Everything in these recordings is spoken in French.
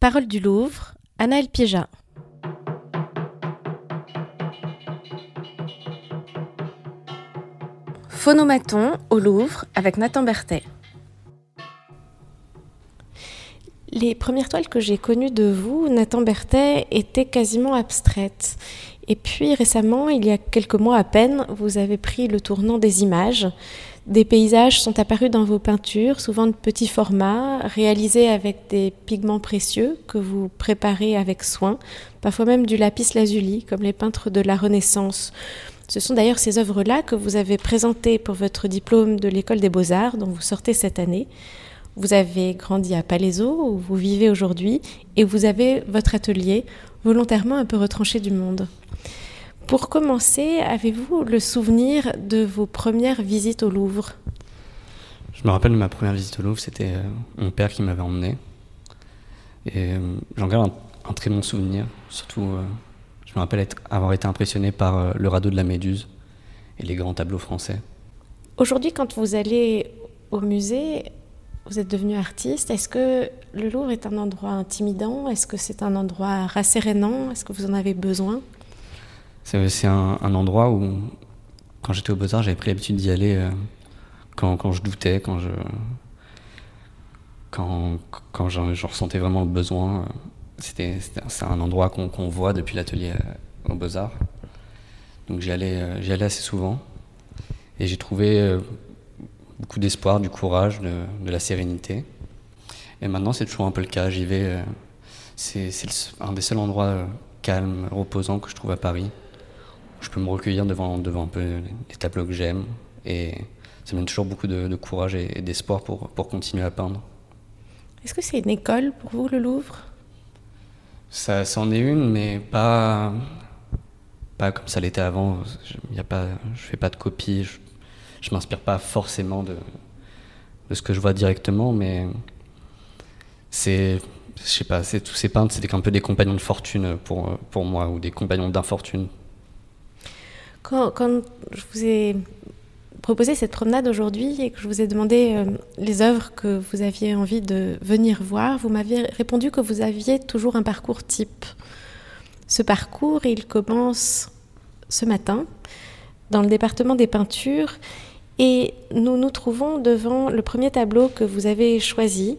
Parole du Louvre, Anaël Piéja. Phonomaton au Louvre avec Nathan Berthet. Les premières toiles que j'ai connues de vous, Nathan Berthet, étaient quasiment abstraites. Et puis récemment, il y a quelques mois à peine, vous avez pris le tournant des images. Des paysages sont apparus dans vos peintures, souvent de petits formats, réalisés avec des pigments précieux que vous préparez avec soin, parfois même du lapis lazuli, comme les peintres de la Renaissance. Ce sont d'ailleurs ces œuvres-là que vous avez présentées pour votre diplôme de l'école des beaux-arts dont vous sortez cette année. Vous avez grandi à Palaiseau, où vous vivez aujourd'hui, et vous avez votre atelier volontairement un peu retranché du monde. Pour commencer, avez-vous le souvenir de vos premières visites au Louvre? Je me rappelle de ma première visite au Louvre, c'était euh, mon père qui m'avait emmené. Et euh, j'en garde un, très bon souvenir, surtout euh, je me rappelle avoir été impressionné par le radeau de la Méduse et les grands tableaux français. Aujourd'hui, quand vous allez au musée, vous êtes devenu artiste. Est-ce que le Louvre est un endroit intimidant? Est-ce que c'est un endroit rassérénant? Est-ce que vous en avez besoin? C'est un, endroit où, quand j'étais au Beaux-Arts, j'avais pris l'habitude d'y aller euh, quand, je doutais, quand je, quand, quand je, ressentais vraiment le besoin. C'était c'est un endroit qu'on voit depuis l'atelier euh, au Beaux-Arts. Donc j'y allais, euh, assez souvent. Et j'ai trouvé beaucoup d'espoir, du courage, de, la sérénité. Et maintenant, c'est toujours un peu le cas. J'y vais. Euh, c'est un des seuls endroits euh, calmes, reposants que je trouve à Paris. Je peux me recueillir devant, devant un peu les tableaux que j'aime. Et ça me donne toujours beaucoup de, courage et, d'espoir pour, pour continuer à peindre. Est-ce que c'est une école pour vous, le Louvre? Ça, en est une, mais pas, pas comme ça l'était avant. Je ne fais pas de copies je m'inspire pas forcément de, de ce que je vois directement, mais c'est, je sais pas, tous ces peintres, c'était un peu des compagnons de fortune pour, pour moi, ou des compagnons d'infortune. Quand, je vous ai proposé cette promenade aujourd'hui et que je vous ai demandé euh, les œuvres que vous aviez envie de venir voir, vous m'aviez répondu que vous aviez toujours un parcours type. Ce parcours, il commence ce matin dans le département des peintures et nous nous trouvons devant le premier tableau que vous avez choisi,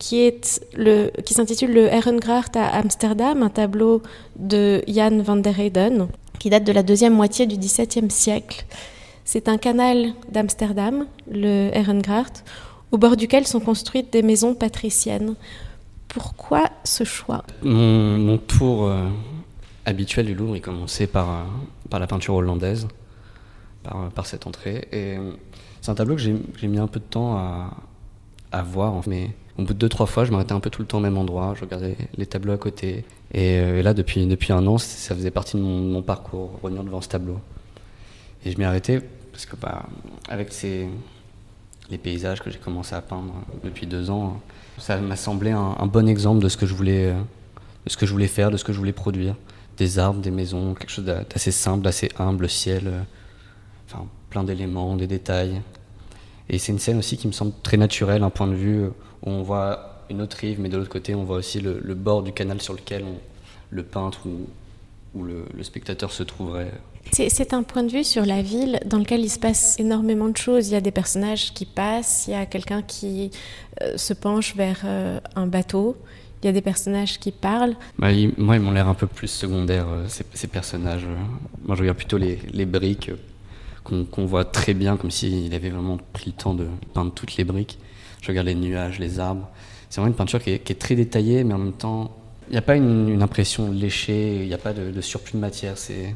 qui, le, s'intitule Le Ehrengracht à Amsterdam, un tableau de Jan van der Heyden, qui date de la deuxième moitié du XVIIe siècle. C'est un canal d'Amsterdam, le Ehrengracht, au bord duquel sont construites des maisons patriciennes. Pourquoi ce choix? Mon, tour euh, habituel du Louvre, il commençait par, euh, par la peinture hollandaise par, cette entrée. C'est un tableau que j'ai mis un peu de temps à, à voir, mais au bout de deux, trois fois, je m'arrêtais un peu tout le temps au même endroit, je regardais les tableaux à côté. Et, euh, là, depuis, un an, ça faisait partie de mon, parcours, revenir devant ce tableau. Et je m'y arrêtais parce que, bah, avec les paysages que j'ai commencé à peindre depuis deux ans, ça m'a semblé un, bon exemple de ce que je voulais, de ce que je voulais faire, de ce que je voulais produire. Des arbres, des maisons, quelque chose d'assez simple, d'assez humble, le ciel, enfin, plein d'éléments, des détails. Et c'est une scène aussi qui me semble très naturelle, un point de vue où on voit une autre rive, mais de l'autre côté, on voit aussi le, bord du canal sur lequel le peintre ou, le, spectateur se trouverait. C'est un point de vue sur la ville dans lequel il se passe énormément de choses. Il y a des personnages qui passent, il y a quelqu'un qui euh, se penche vers euh, un bateau, il y a des personnages qui parlent. Bah, moi, ils m'ont l'air un peu plus secondaires, euh, ces, personnages. Moi, je regarde plutôt les, les briques qu'on voit très bien, comme s'il avait vraiment pris le temps de peindre toutes les briques. Je regarde les nuages, les arbres. C'est vraiment une peinture qui est, très détaillée, mais en même temps, il n'y a pas une, impression léchée, il n'y a pas de, surplus de matière. C'est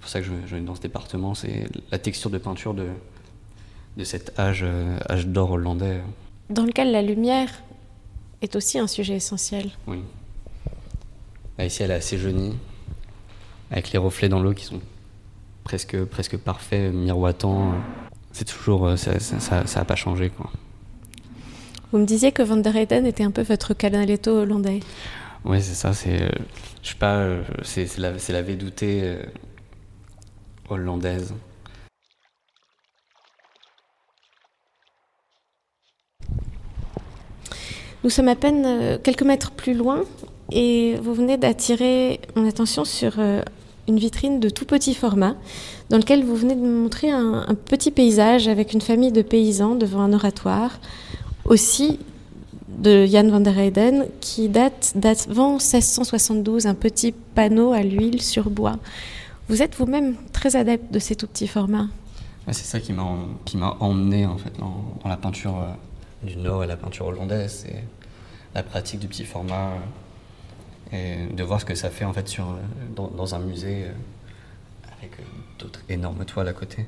pour ça que je, je dans ce département. C'est la texture de peinture de, de cet âge, euh, âge d'or hollandais. Dans lequel la lumière est aussi un sujet essentiel. Oui. ici, elle est assez jaunie, avec les reflets dans l'eau qui sont presque, presque parfait, miroitant. C'est toujours, euh, ça n'a pas changé. Quoi. Vous me disiez que Van der Heyden était un peu votre canaletto hollandais. Oui, c'est ça. C'est, euh, je sais pas, euh, c'est, la, c'est la védoutée hollandaise. Nous sommes à peine quelques mètres plus loin et vous venez d'attirer mon attention sur une vitrine de tout petit format dans lequel vous venez de montrer un, petit paysage avec une famille de paysans devant un oratoire, aussi de Jan van der Heyden qui date d'avant 1672, un petit panneau à l'huile sur bois. Vous êtes vous-même très adepte de ces tout petits formats. c'est ça qui m'a qui m'a emmené en fait dans, la peinture euh, du Nord et la peinture hollandaise, c'est la pratique du petit format euh, et de voir ce que ça fait en fait sur euh, dans, un musée avec d'autres énormes toiles à côté.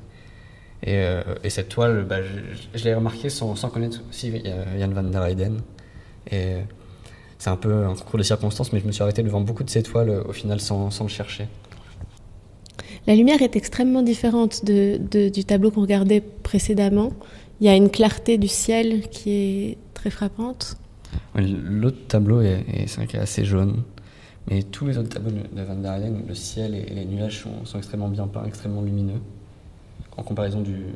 Et, cette toile, bah, je, l'ai remarqué sans, sans, connaître aussi Jan van der Heyden. Et c'est un peu un concours de circonstances, mais je me suis arrêté devant beaucoup de ces toiles au final sans, sans le chercher. La lumière est extrêmement différente de, du tableau qu'on regardait précédemment. Il y a une clarté du ciel qui est très frappante. L'autre tableau est, est, assez jaune, mais tous les autres tableaux de Van der Heyden, le ciel et, les nuages sont, sont, extrêmement bien peints, extrêmement lumineux, en comparaison du,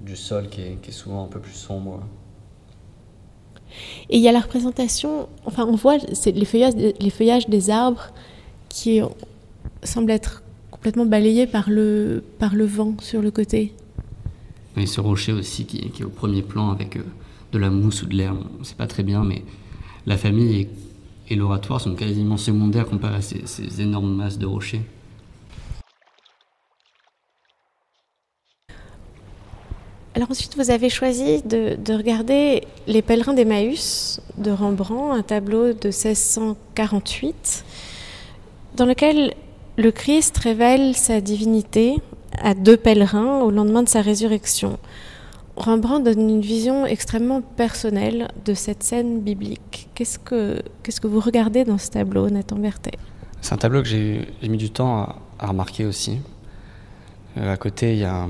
du sol qui est, qui est souvent un peu plus sombre. Et il y a la représentation, enfin on voit les feuillages, les feuillages des arbres qui semblent être complètement balayés par le, par le vent sur le côté. Et ce rocher aussi qui, qui est au premier plan avec euh, de la mousse ou de l'air, on ne sait pas très bien, mais la famille et, et l'oratoire sont quasiment secondaires comparé à ces, énormes masses de rochers. Alors ensuite, vous avez choisi de, regarder Les pèlerins d'Emmaüs de Rembrandt, un tableau de 1648, dans lequel le Christ révèle sa divinité à deux pèlerins au lendemain de sa résurrection. Rembrandt donne une vision extrêmement personnelle de cette scène biblique. Qu'est-ce que, qu'est-ce que vous regardez dans ce tableau, Nathan Berthet? C'est un tableau que j'ai, mis du temps à, remarquer aussi. Euh, à côté, il y a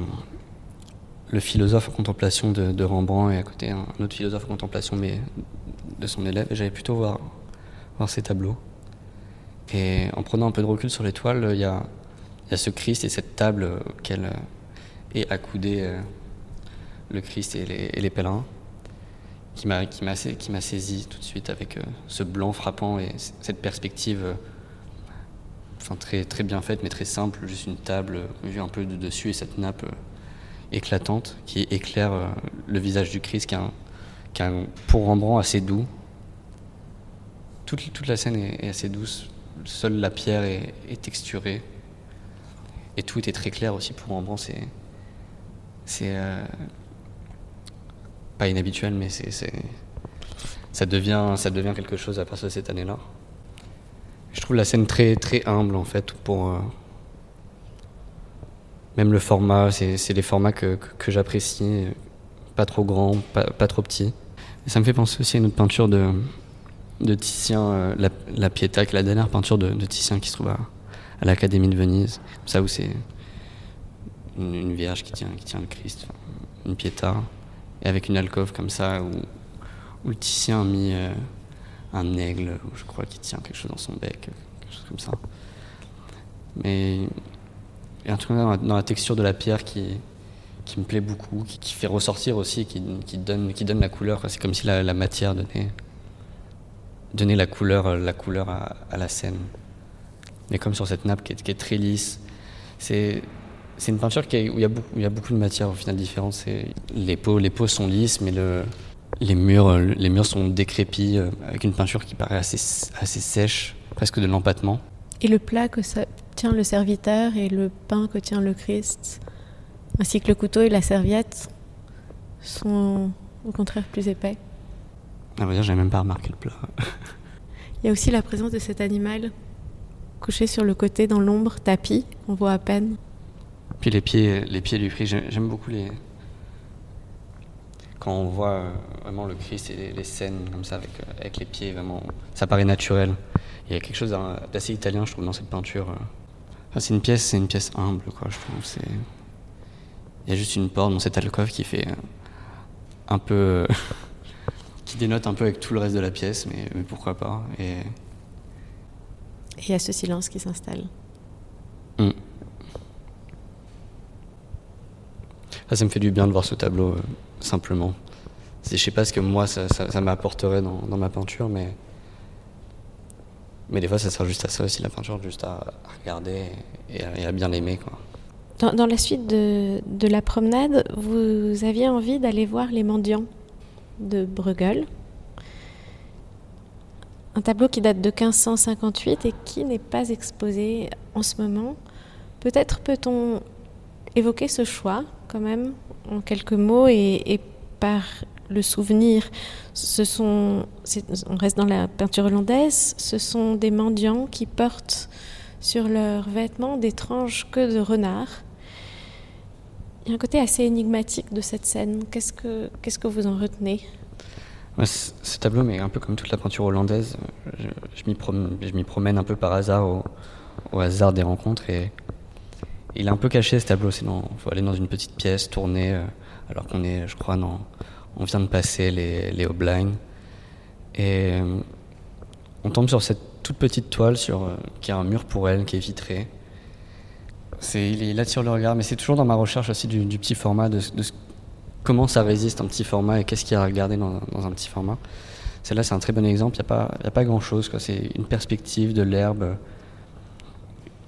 le philosophe en contemplation de, Rembrandt et à côté un, autre philosophe en contemplation mais de son élève. Et j'allais plutôt voir, voir ces tableaux. Et en prenant un peu de recul sur l'étoile, il y a, y a, ce Christ et cette table est accoudé euh, le Christ et les, pèlerins qui m'a qui m'a qui saisi tout de suite avec euh, ce blanc frappant et cette perspective euh, enfin très très bien faite mais très simple juste une table vue un peu de dessus et cette nappe éclatante qui éclaire euh, le visage du Christ, qui est, un, pour Rembrandt assez doux. Toute, toute la scène est, assez douce, seule la pierre est, texturée. Et tout est très clair aussi pour Rembrandt. C'est, c'est euh, pas inhabituel, mais c'est, ça, devient, ça devient quelque chose à partir de cette année-là. Je trouve la scène très, très humble en fait pour. Euh, même le format, c'est les formats que, que, j'apprécie, pas trop grand, pas, pas trop petit. Et ça me fait penser aussi à une autre peinture de, de Titien, euh, la, Pietà, qui est la dernière peinture de, de Titien qui se trouve à, à l'Académie de Venise. Ça où c'est une, une, vierge qui tient, qui tient le Christ, une Pietà, et avec une alcôve comme ça où, où le Titien a mis euh, un aigle, je crois, qui tient quelque chose dans son bec, quelque chose comme ça. Mais il y a un truc dans la, texture de la pierre qui, me plaît beaucoup, qui, fait ressortir aussi, qui, donne, la couleur. C'est comme si la, matière donnait, la couleur, couleur à, la scène. Mais comme sur cette nappe qui est, qui est très lisse. C'est, c'est une peinture qui où, il y a beaucoup, il y a beaucoup de matières au final différentes. Les peaux, les peaux sont lisses, mais le, les, murs, les murs sont décrépits, euh, avec une peinture qui paraît assez, assez sèche, presque de l'empattement. Et le plat que ça tient le serviteur et le pain que tient le Christ, ainsi que le couteau et la serviette, sont au contraire plus épais. À vrai dire, j'ai même pas remarqué le plat. Il y a aussi la présence de cet animal couché sur le côté dans l'ombre, tapis, on voit à peine. Puis les pieds, les pieds du Christ, j'aime beaucoup les. Quand on voit euh, vraiment le Christ et les, scènes comme ça avec, euh, avec les pieds, vraiment, ça paraît naturel. Il y a quelque chose d'assez italien, je trouve, dans cette peinture. Euh c'est une pièce, c'est une pièce humble, quoi. Je trouve. C'est. Il y a juste une porte dans cette alcôve qui fait un peu, qui dénote un peu avec tout le reste de la pièce, mais, mais pourquoi pas. Et il y a ce silence qui s'installe. Mm. Ça, ça me fait du bien de voir ce tableau, euh, simplement. je sais pas ce que moi ça, m'apporterait dans, ma peinture, mais mais des fois ça sert juste à ça aussi la peinture, juste à, regarder et à, bien l'aimer quoi. Dans, la suite de, de, la promenade, vous aviez envie d'aller voir les mendiants de Bruegel. Un tableau qui date de 1558 et qui n'est pas exposé en ce moment. Peut-être peut-on évoquer ce choix quand même en quelques mots et, par le souvenir. On reste dans la peinture hollandaise, ce sont des mendiants qui portent sur leurs vêtements d'étranges queues de renard. Il y a un côté assez énigmatique de cette scène. Qu'est-ce que, vous en retenez? Ce tableau, mais un peu comme toute la peinture hollandaise, je, m'y promène, promène, un peu par hasard, au, au hasard des rencontres. Et il est un peu caché ce tableau, sinon il faut aller dans une petite pièce, tourner, euh, alors qu'on est, je crois, on vient de passer les, les Oblines. Et euh, on tombe sur cette toute petite toile sur, euh, qui a un mur pour elle, qui est vitré. C'est, il, attire le regard, mais c'est toujours dans ma recherche aussi du, petit format, de, comment ça résiste un petit format et qu'est-ce qu'il y a à regarder dans, un petit format. Celle-là, c'est un très bon exemple. Il n'y a pas, a pas grand-chose. C'est une perspective de l'herbe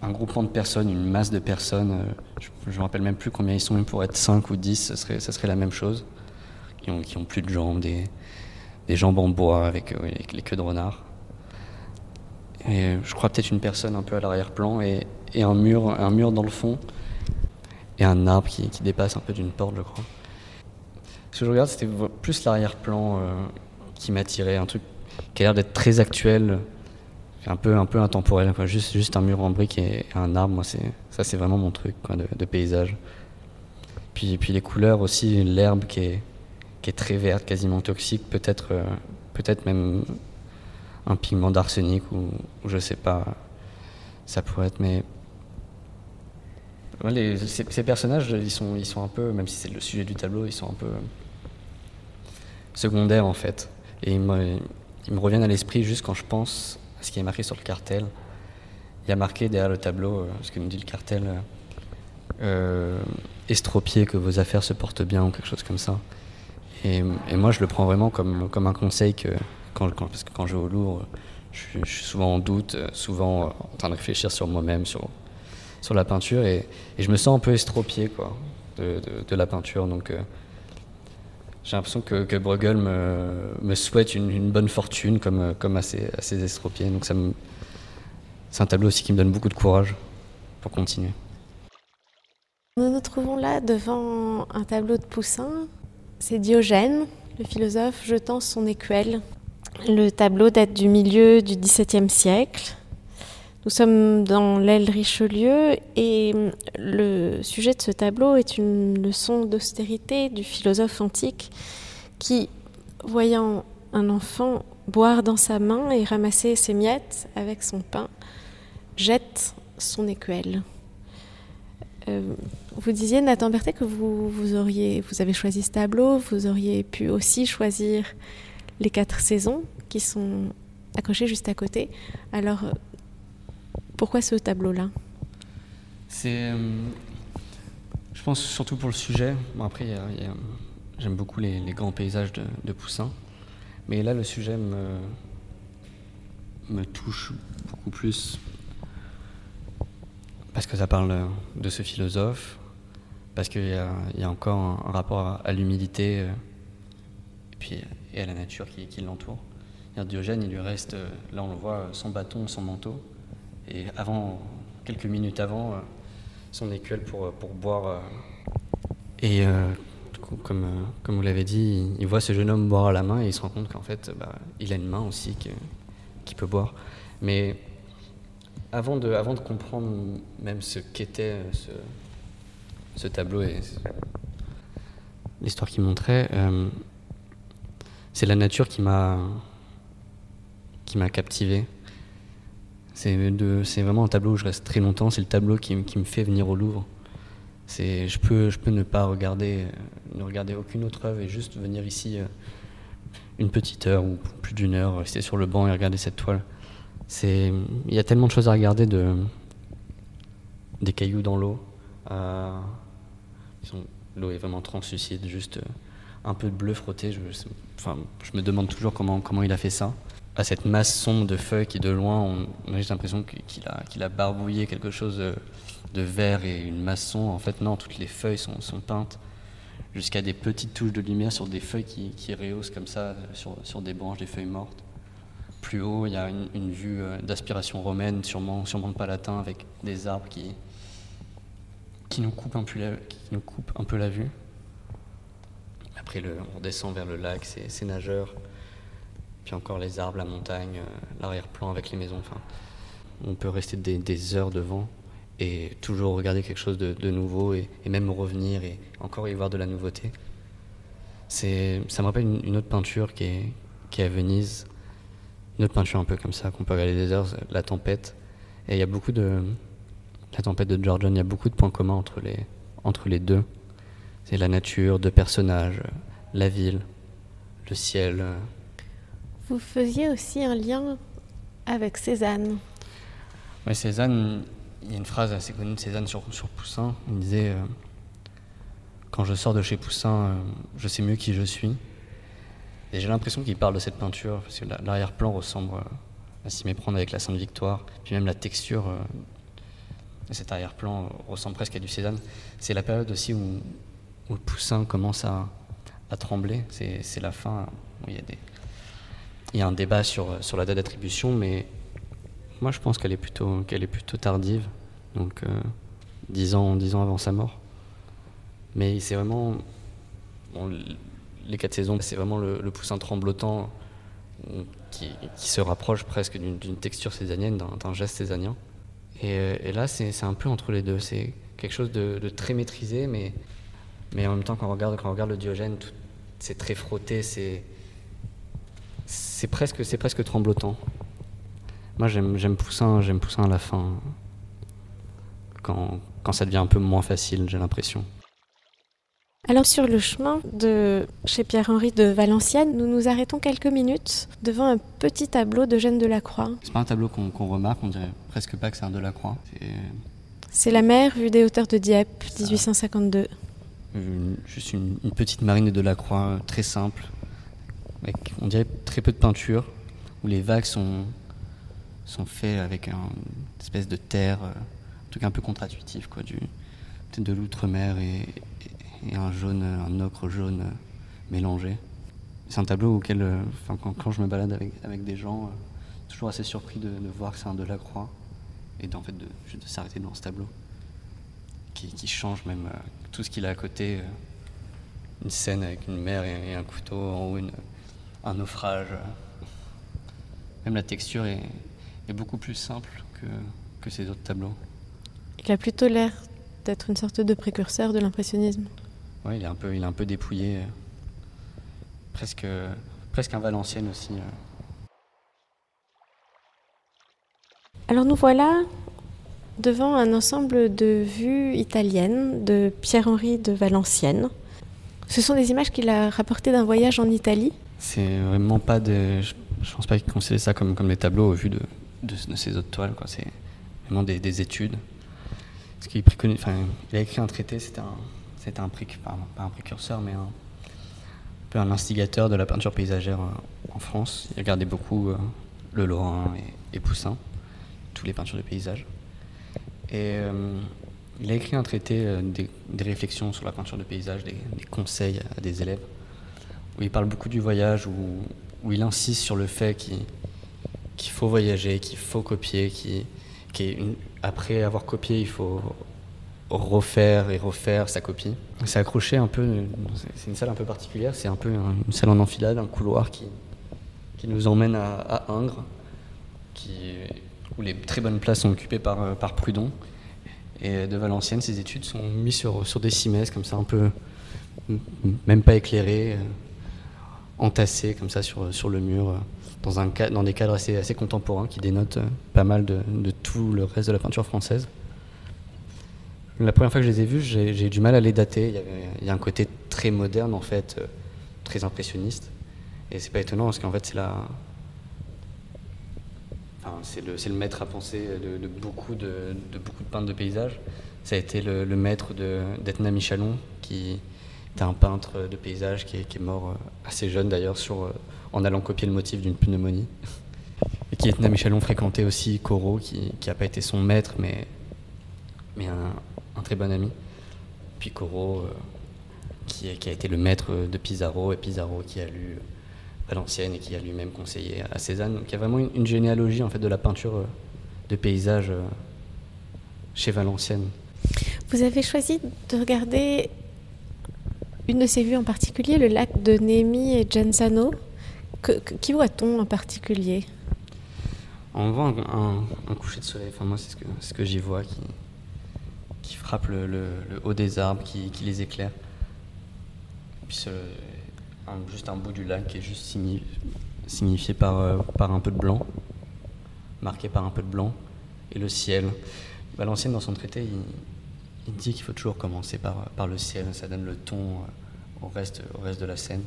un groupement de personnes, une masse de personnes, euh, je ne me rappelle même plus combien ils sont, même pour être 5 ou 10, ce serait, ça serait la même chose, qui ont, qui ont plus de jambes, des, des jambes en bois avec, euh, les queues de renard. Et euh, je crois peut-être une personne un peu à l'arrière-plan et, et, un, mur, un mur dans le fond et un arbre qui, qui dépasse un peu d'une porte, je crois. Ce que je regarde, c'était plus l'arrière-plan qui m'attirait, un truc qui a l'air d'être très actuel, un peu, un peu intemporel. Juste, juste un mur en briques et un arbre, c'est, ça, c'est vraiment mon truc de, paysage. Puis, puis les couleurs aussi, l'herbe qui est, qui est très verte, quasiment toxique, peut-être, euh, peut-être même un pigment d'arsenic ou, je sais pas, ça pourrait être, mais. ces, personnages, ils sont, ils sont un peu, même si c'est le sujet du tableau, ils sont un peu secondaires en fait. Et ils me reviennent à l'esprit juste quand je pense ce qui est marqué sur le cartel. Il y a marqué derrière le tableau, euh, ce que nous dit le cartel, euh, euh, estropié, que vos affaires se portent bien ou quelque chose comme ça. Et, moi, je le prends vraiment comme, comme un conseil que, quand, parce que quand je vais au Louvre, je, suis souvent en doute, souvent en train de réfléchir sur moi-même, sur, sur la peinture, et, je me sens un peu estropié quoi, de, la peinture. Donc, j'ai l'impression que, que Bruegel me, souhaite une, bonne fortune comme, comme à, ses, à ses estropiés. Donc c'est un tableau aussi qui me donne beaucoup de courage pour continuer. Nous nous trouvons là devant un tableau de Poussin. C'est Diogène, le philosophe, jetant son écuelle. Le tableau date du milieu du XVIIe siècle. Nous sommes dans l'aile Richelieu et le sujet de ce tableau est une leçon d'austérité du philosophe antique qui, voyant un enfant boire dans sa main et ramasser ses miettes avec son pain, jette son écuelle. Euh, vous disiez, Nathan Berthet, que vous, vous, auriez, vous avez choisi ce tableau, vous auriez pu aussi choisir les quatre saisons qui sont accrochées juste à côté. Alors, pourquoi ce tableau-là? C'est, euh, je pense surtout pour le sujet. Après, j'aime beaucoup les, grands paysages de, Poussin, mais là, le sujet me, me touche beaucoup plus parce que ça parle de ce philosophe, parce qu'il y, a encore un, rapport à, l'humilité euh, et puis et à la nature qui, qui l'entoure. Diogène, il lui reste, euh, là on le voit, son bâton, son manteau. Et avant, quelques minutes avant, euh, son écuelle pour, pour boire. Euh, et euh, comme, comme vous l'avez dit, il, voit ce jeune homme boire à la main et il se rend compte qu'en fait, bah, il a une main aussi qui, peut boire. Mais avant de, avant de comprendre même ce qu'était ce, ce, tableau et l'histoire qu'il montrait, c'est la nature qui m'a qui m'a captivé. C'est vraiment un tableau où je reste très longtemps. C'est le tableau qui, me fait venir au Louvre. Je peux, ne pas regarder, ne regarder aucune autre œuvre et juste venir ici euh, une petite heure ou plus d'une heure, rester sur le banc et regarder cette toile. Il y a tellement de choses à regarder, de, des cailloux dans l'eau. Euh, l'eau est vraiment translucide, juste euh, un peu de bleu frotté. Je, me demande toujours comment il a fait ça. À cette masse sombre de feuilles qui, de loin, on, a juste l'impression qu'il a, barbouillé quelque chose de, vert et une masse sombre. En fait, non, toutes les feuilles sont, peintes jusqu'à des petites touches de lumière sur des feuilles qui, qui rehaussent comme ça sur, sur, des branches, des feuilles mortes. Plus haut, il y a une, vue euh, d'aspiration romaine, sûrement, sûrement de palatin, avec des arbres qui, qui, nous coupent un peu la, qui nous coupent un peu la vue. Après, le, on descend vers le lac, ces nageurs, puis encore les arbres, la montagne, euh, l'arrière-plan avec les maisons. On peut rester des, heures devant et toujours regarder quelque chose de, nouveau et, même revenir et encore y voir de la nouveauté. Ça me rappelle une, autre peinture qui est, qui est à Venise, une autre peinture un peu comme ça qu'on peut regarder des heures, La Tempête. Et il y a beaucoup de La Tempête de Georgian, il y a beaucoup de points communs entre les, entre les deux. C'est la nature, deux personnages, la ville, le ciel. Vous faisiez aussi un lien avec Cézanne. Oui, Cézanne, il y a une phrase assez connue de Cézanne sur, sur Poussin. Il disait euh, Quand je sors de chez Poussin, euh, je sais mieux qui je suis. Et j'ai l'impression qu'il parle de cette peinture, parce que l'arrière-plan ressemble euh, à s'y méprendre avec la Sainte Victoire. Puis même la texture de cet arrière-plan ressemble presque à du Cézanne. C'est la période aussi où, Poussin commence à, à trembler. C'est la fin. Où il, y a des, il y a un débat sur, sur la date d'attribution, mais moi, je pense qu'elle est plutôt, qu'elle est plutôt tardive, donc euh, dix ans, dix ans avant sa mort. Mais c'est vraiment les quatre saisons, c'est vraiment le, poussin tremblotant qui, se rapproche presque d'une texture césanienne, d'un geste césanien. Et, et là, c'est un peu entre les deux. C'est quelque chose de, très maîtrisé, mais, mais en même temps, quand on regarde, quand on regarde le Diogène, c'est très frotté, c'est presque, presque tremblotant. Moi, j'aime Poussin, j'aime Poussin à la fin, quand, quand ça devient un peu moins facile, j'ai l'impression. Alors sur le chemin de chez Pierre-Henri de Valenciennes, nous nous arrêtons quelques minutes devant un petit tableau de Jeanne Delacroix. C'est pas un tableau qu'on remarque, on dirait presque pas que c'est un Delacroix. C'est la mer vue des hauteurs de Dieppe, 1852. juste une, petite marine de Delacroix, très simple, avec on dirait très peu de peinture, où les vagues sont, sont faits avec une espèce de terre, euh, un truc un peu contre-intuitif, quoi, du, de l'outre-mer et, un jaune, un ocre jaune euh, mélangé. C'est un tableau auquel, euh, quand, je me balade avec, avec des gens, toujours assez surpris de, voir que c'est un Delacroix et en fait de, s'arrêter devant ce tableau qui, change même tout ce qu'il a à côté. une scène avec une mer et, un couteau en haut, un naufrage. Même la texture est, est beaucoup plus simple que, que ces autres tableaux. Il a plutôt l'air d'être une sorte de précurseur de l'impressionnisme. Oui, il est un peu, il est un peu dépouillé, euh, presque, presque un Valenciennes aussi. Euh. Alors nous voilà devant un ensemble de vues italiennes de Pierre-Henri de Valenciennes. Ce sont des images qu'il a rapportées d'un voyage en Italie. C'est vraiment pas de. Je, ne pense pas qu'il considère ça comme, comme des tableaux au vu de, de, ces autres toiles. C'est vraiment des, études. Ce qu'il enfin, il a écrit un traité, c'était un, un, pas un précurseur, mais un, peu un instigateur de la peinture paysagère euh, en France. Il regardait beaucoup euh, le Lorrain et, Poussin, tous les peintures de paysage. Et euh, il a écrit un traité, des, réflexions sur la peinture de paysage, des, conseils à des élèves, où il parle beaucoup du voyage, où, où il insiste sur le fait qu'il faut voyager, qu'il faut copier, qui, qui après avoir copié, il faut refaire et refaire sa copie. C'est accroché un peu, c'est une salle un peu particulière, c'est un peu une salle en enfilade, un couloir qui, qui nous emmène à, Ingres, où les très bonnes places sont occupées par, par Prudon. Et de Valenciennes, ces études sont mises sur, sur des cimaises, comme ça, un peu, même pas éclairées, euh, entassées, comme ça, sur, sur le mur dans, un, dans des cadres assez, assez contemporains qui dénotent euh, pas mal de, de, tout le reste de la peinture française. La première fois que je les ai vus, j'ai du mal à les dater. Il y, a un côté très moderne, en fait, euh, très impressionniste. Et c'est pas étonnant parce qu'en fait, c'est la. Enfin, c'est le, le, maître à penser de, de beaucoup de, de, beaucoup de peintres de paysages. Ça a été le, le maître d'Etna Michalon qui, un peintre de paysage qui est, mort assez jeune d'ailleurs en allant copier le motif d'une pneumonie. Et qui est Michelon fréquentait aussi Corot, qui n'a pas été son maître, mais, mais un, très bon ami. Puis Corot, qui, qui, a été le maître de Pizarro, et Pizarro qui a lu Valenciennes et qui a lui-même conseillé à Cézanne. Donc il y a vraiment une, généalogie en fait de la peinture euh, de paysage euh, chez Valenciennes. Vous avez choisi de regarder une de ces vues en particulier, le lac de Nemi et Genzano. qui voit-on en particulier? On voit un, coucher de soleil, enfin moi c'est ce que, que j'y vois, qui, frappe le, haut des arbres, qui, les éclaire. puis juste un bout du lac qui est juste signifié par, euh, par un peu de blanc, marqué par un peu de blanc, et le ciel. Valenciennes, dans son traité, il, dit qu'il faut toujours commencer par, par le ciel, ça donne le ton euh, au reste, au reste de la scène.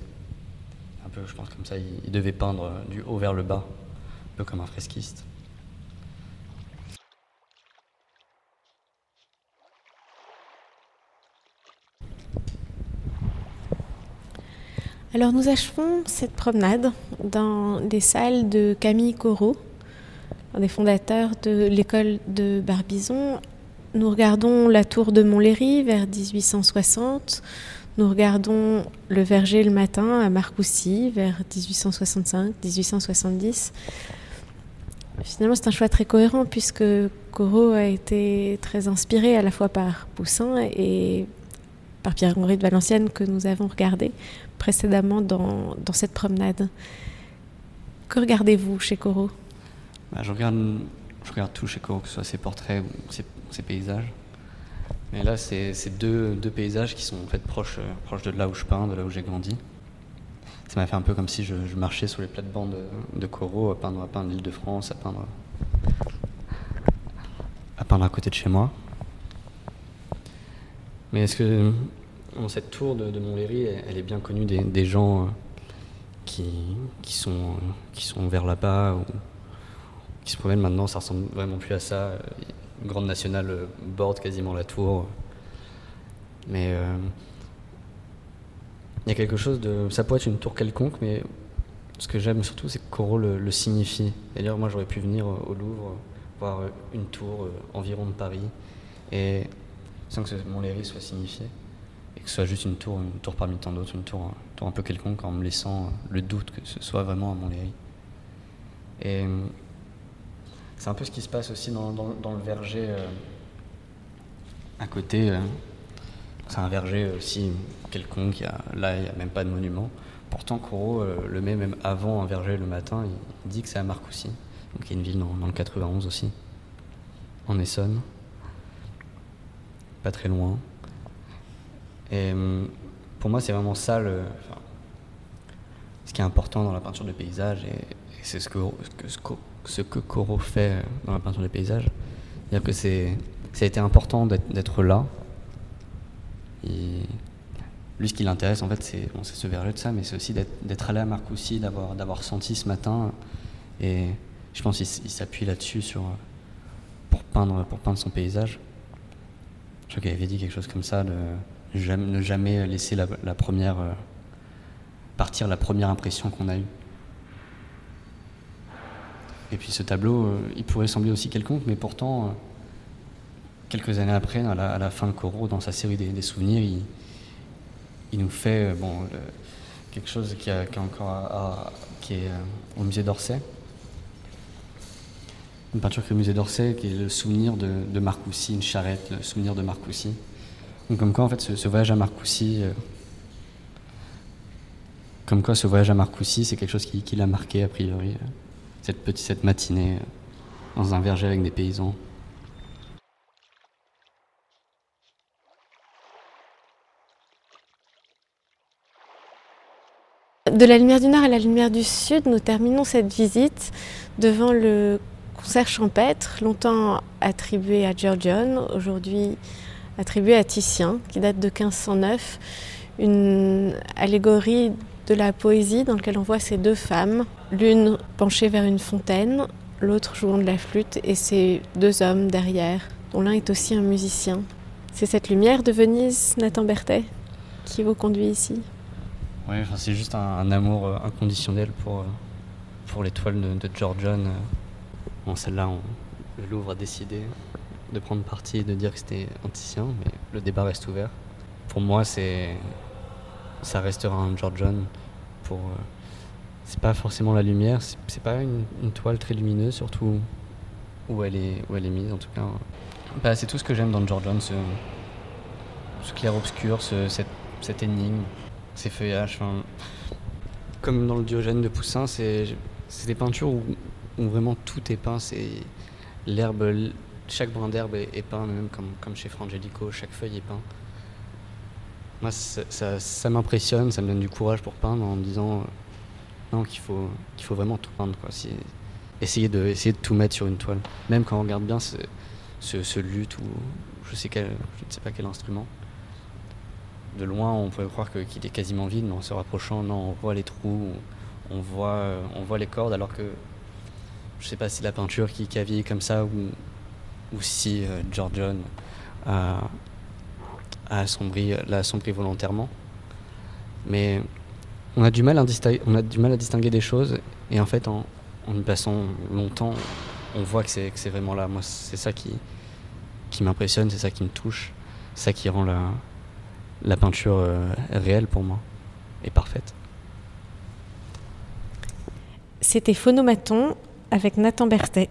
Un peu, je pense, comme ça, il devait peindre du haut vers le bas, un peu comme un fresquiste. Alors nous achevons cette promenade dans les salles de Camille Corot, un des fondateurs de l'école de Barbizon. Nous regardons la tour de Montlhéry vers 1860. Nous regardons le verger le matin à Marcoussis vers 1865-1870. Finalement, c'est un choix très cohérent puisque Corot a été très inspiré à la fois par Poussin et par Pierre-Henri de Valenciennes que nous avons regardé précédemment dans, cette promenade. Que regardez-vous chez Corot? Bah, je, regarde, je regarde tout chez Corot, que ce soit ses portraits ou ses, paysages. Mais là, c'est deux, deux, paysages qui sont en fait proches, proches de là où je peins, de là où j'ai grandi. Ça m'a fait un peu comme si je, marchais sur les plates-bandes de, de Corot, à peindre, à peindre l'île de France, à peindre, à peindre à côté de chez moi. Mais est-ce que cette tour de, de Montlhéry, elle, est bien connue des, gens euh, qui, sont, qui sont vers là-bas ou qui se promènent maintenant. Ça ressemble vraiment plus à ça. Une grande nationale euh, borde quasiment la tour. Mais euh, il y a quelque chose de. Ça pourrait être une tour quelconque, mais ce que j'aime surtout, c'est que Corot le, signifie. C'est-à-dire, moi, j'aurais pu venir au Louvre voir une tour environ de Paris et sans que Montlhéry soit signifié et que ce soit juste une tour, une tour parmi tant d'autres, une tour, un peu quelconque, en me laissant le doute que ce soit vraiment à Montlhéry. Euh, c'est un peu ce qui se passe aussi dans, le verger euh, à côté. Euh, c'est un verger aussi quelconque, là il n'y a même pas de monument. Pourtant, Corot le met même avant un verger le matin, il, dit que c'est à Marcoussis, donc il y a une ville dans, dans le 91 aussi, en Essonne, pas très loin. Et hum, pour moi, c'est vraiment ça le, ce qui est important dans la peinture de paysage, et, c'est ce que, ce, que, ce que Corot fait dans la peinture de paysage. C'est-à-dire que c'est, ça a été important d'être, là. Lui, ce qui l'intéresse, en fait, c'est, bon, ce verger de ça, mais c'est aussi d'être, allé à Marcoussis, d'avoir, d'avoir senti ce matin. Et je pense qu'il s'appuie là-dessus pour, peindre, pour peindre son paysage. Je crois qu'il avait dit quelque chose comme ça. De, ne jamais laisser euh, partir la première impression qu'on a eue. Et puis ce tableau, euh, il pourrait sembler aussi quelconque, mais pourtant, euh, quelques années après, à la, fin de Corot, dans sa série des, souvenirs, il, nous fait bon, quelque chose qui, est encore est au musée d'Orsay. Une peinture qui est au musée d'Orsay, qui est le souvenir de, de Marcoussis, une charrette, le souvenir de Marcoussis. Donc, comme quoi, en fait, ce, voyage à Marcoussis, euh, comme quoi, ce voyage à Marcoussis, c'est quelque chose qui, l'a marqué a priori. Cette matinée euh, dans un verger avec des paysans. De la lumière du nord à la lumière du sud, nous terminons cette visite devant le concert champêtre, longtemps attribué à Giorgione, aujourd'hui attribué à Titien, qui date de 1509, une allégorie de la poésie dans laquelle on voit ces deux femmes, l'une penchée vers une fontaine, l'autre jouant de la flûte, et ces deux hommes derrière, dont l'un est aussi un musicien. C'est cette lumière de Venise, Nathan Berthet qui vous conduit ici? Oui, c'est juste un, amour euh, inconditionnel pour, euh, pour l'étoile de, de George John. Bon, celle-là, le Louvre a décidé de prendre parti et de dire que c'était anticien, mais le débat reste ouvert. Pour moi, c'est ça restera un George John. Pour, c'est pas forcément la lumière, c'est pas une, toile très lumineuse, surtout où elle est, où elle est mise en tout cas. Bah, c'est tout ce que j'aime dans George John, ce, ce clair-obscur, ce, cette, cette, énigme, ces feuillages. comme dans le Diogène de Poussin, c'est des peintures où, où, vraiment tout est peint. C'est l'herbe, chaque brin d'herbe est, peint, même comme, comme chez Frangelico, chaque feuille est peint. Moi, ça, m'impressionne, ça me donne du courage pour peindre en me disant euh, non qu'il faut, vraiment tout peindre. Quoi. essayer, de, essayer tout mettre sur une toile. Même quand on regarde bien ce, ce, luth ou je, ne sais pas quel instrument. De loin, on pourrait croire qu'il est quasiment vide, mais en se rapprochant, non, on voit les trous, on voit, les cordes, alors que je ne sais pas si la peinture qui, vieilli comme ça ou, ou si euh, George John a, a assombri, l'a assombri volontairement. Mais on a, du mal à distinguer des choses, et en fait, en, en y passant longtemps, on voit que c'est, que c'est vraiment là. Moi, c'est ça qui, qui m'impressionne, c'est ça qui me touche, c'est ça qui rend la, la peinture euh, réelle pour moi et parfaite. C'était Phonomaton avec Nathan Berthet.